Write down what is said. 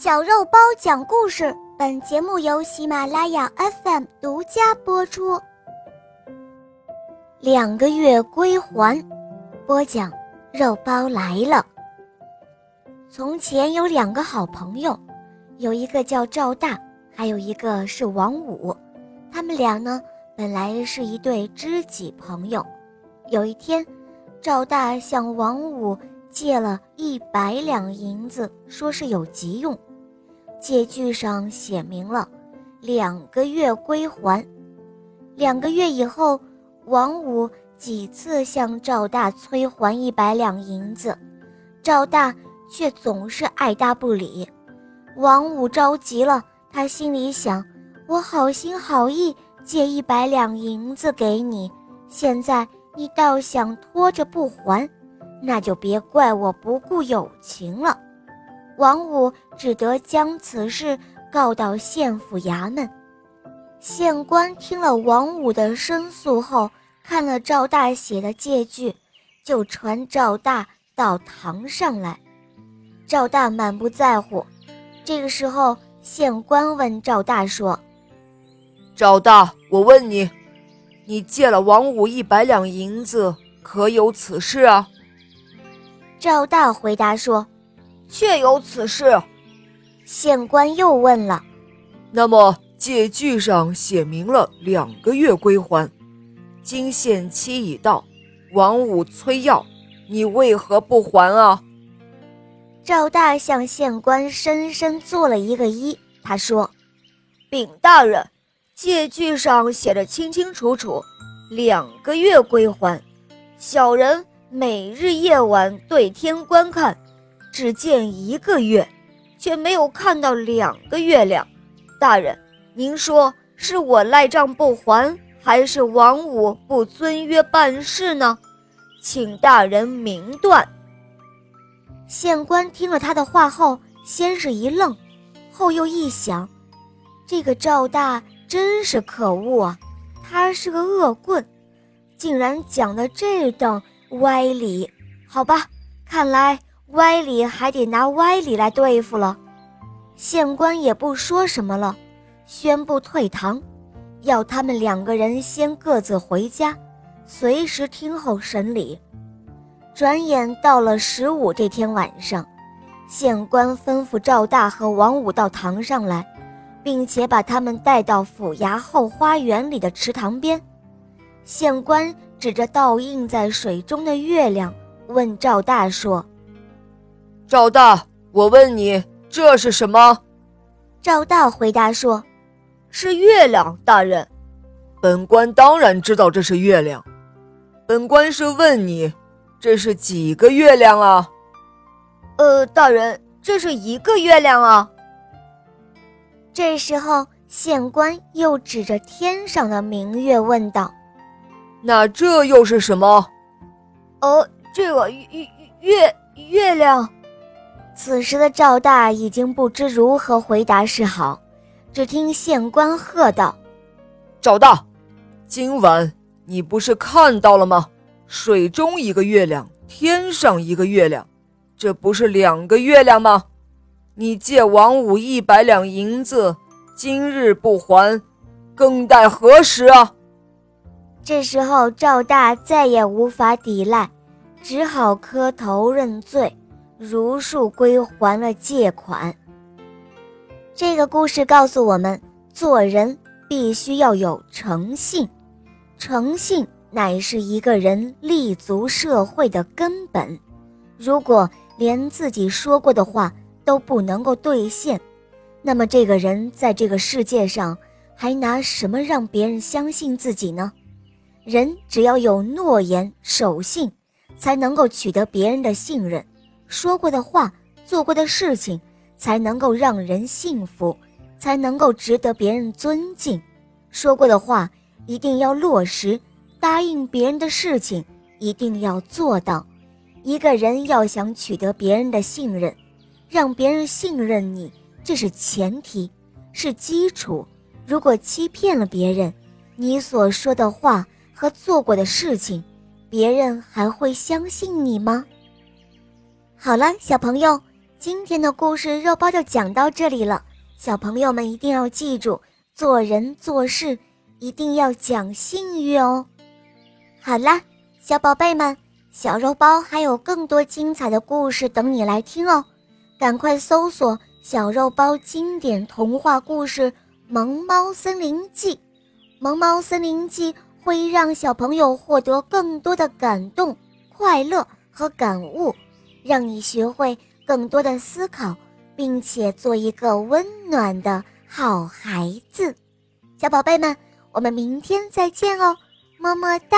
小肉包讲故事，本节目由喜马拉雅 FM 独家播出。两个月归还，播讲肉包来了。从前有两个好朋友，有一个叫赵大，还有一个是王五。他们俩呢，本来是一对知己朋友。有一天，赵大向王五。借了一百两银子，说是有急用，借据上写明了两个月归还。两个月以后，王五几次向赵大催还一百两银子，赵大却总是爱答不理。王五着急了，他心里想：我好心好意借一百两银子给你，现在你倒想拖着不还。那就别怪我不顾友情了。王五只得将此事告到县府衙门。县官听了王五的申诉后，看了赵大写的借据，就传赵大到堂上来。赵大满不在乎。这个时候，县官问赵大说：“赵大，我问你，你借了王五一百两银子，可有此事啊？”赵大回答说：“确有此事。”县官又问了：“那么借据上写明了两个月归还，今限期已到，王五催要，你为何不还啊？”赵大向县官深深做了一个揖，他说：“禀大人，借据上写的清清楚楚，两个月归还，小人。”每日夜晚对天观看，只见一个月，却没有看到两个月亮。大人，您说是我赖账不还，还是王五不遵约办事呢？请大人明断。县官听了他的话后，先是一愣，后又一想，这个赵大真是可恶啊！他是个恶棍，竟然讲了这等。歪理，好吧，看来歪理还得拿歪理来对付了。县官也不说什么了，宣布退堂，要他们两个人先各自回家，随时听候审理。转眼到了十五这天晚上，县官吩咐赵大和王五到堂上来，并且把他们带到府衙后花园里的池塘边。县官。指着倒映在水中的月亮，问赵大说：“赵大，我问你，这是什么？”赵大回答说：“是月亮，大人。”本官当然知道这是月亮。本官是问你，这是几个月亮啊？呃，大人，这是一个月亮啊。这时候，县官又指着天上的明月问道。那这又是什么？呃，这个月月月亮。此时的赵大已经不知如何回答是好，只听县官喝道：“赵大，今晚你不是看到了吗？水中一个月亮，天上一个月亮，这不是两个月亮吗？你借王五一百两银子，今日不还，更待何时啊？”这时候，赵大再也无法抵赖，只好磕头认罪，如数归还了借款。这个故事告诉我们，做人必须要有诚信，诚信乃是一个人立足社会的根本。如果连自己说过的话都不能够兑现，那么这个人在这个世界上还拿什么让别人相信自己呢？人只要有诺言、守信，才能够取得别人的信任；说过的话、做过的事情，才能够让人信服，才能够值得别人尊敬。说过的话一定要落实，答应别人的事情一定要做到。一个人要想取得别人的信任，让别人信任你，这是前提，是基础。如果欺骗了别人，你所说的话。和做过的事情，别人还会相信你吗？好了，小朋友，今天的故事肉包就讲到这里了，小朋友们一定要记住，做人做事一定要讲信誉哦。好啦，小宝贝们，小肉包还有更多精彩的故事等你来听哦，赶快搜索《小肉包经典童话故事：萌猫森林记》，《萌猫森林记》会让小朋友获得更多的感动、快乐和感悟，让你学会。更多的思考，并且做一个温暖的好孩子，小宝贝们，我们明天再见哦，么么哒。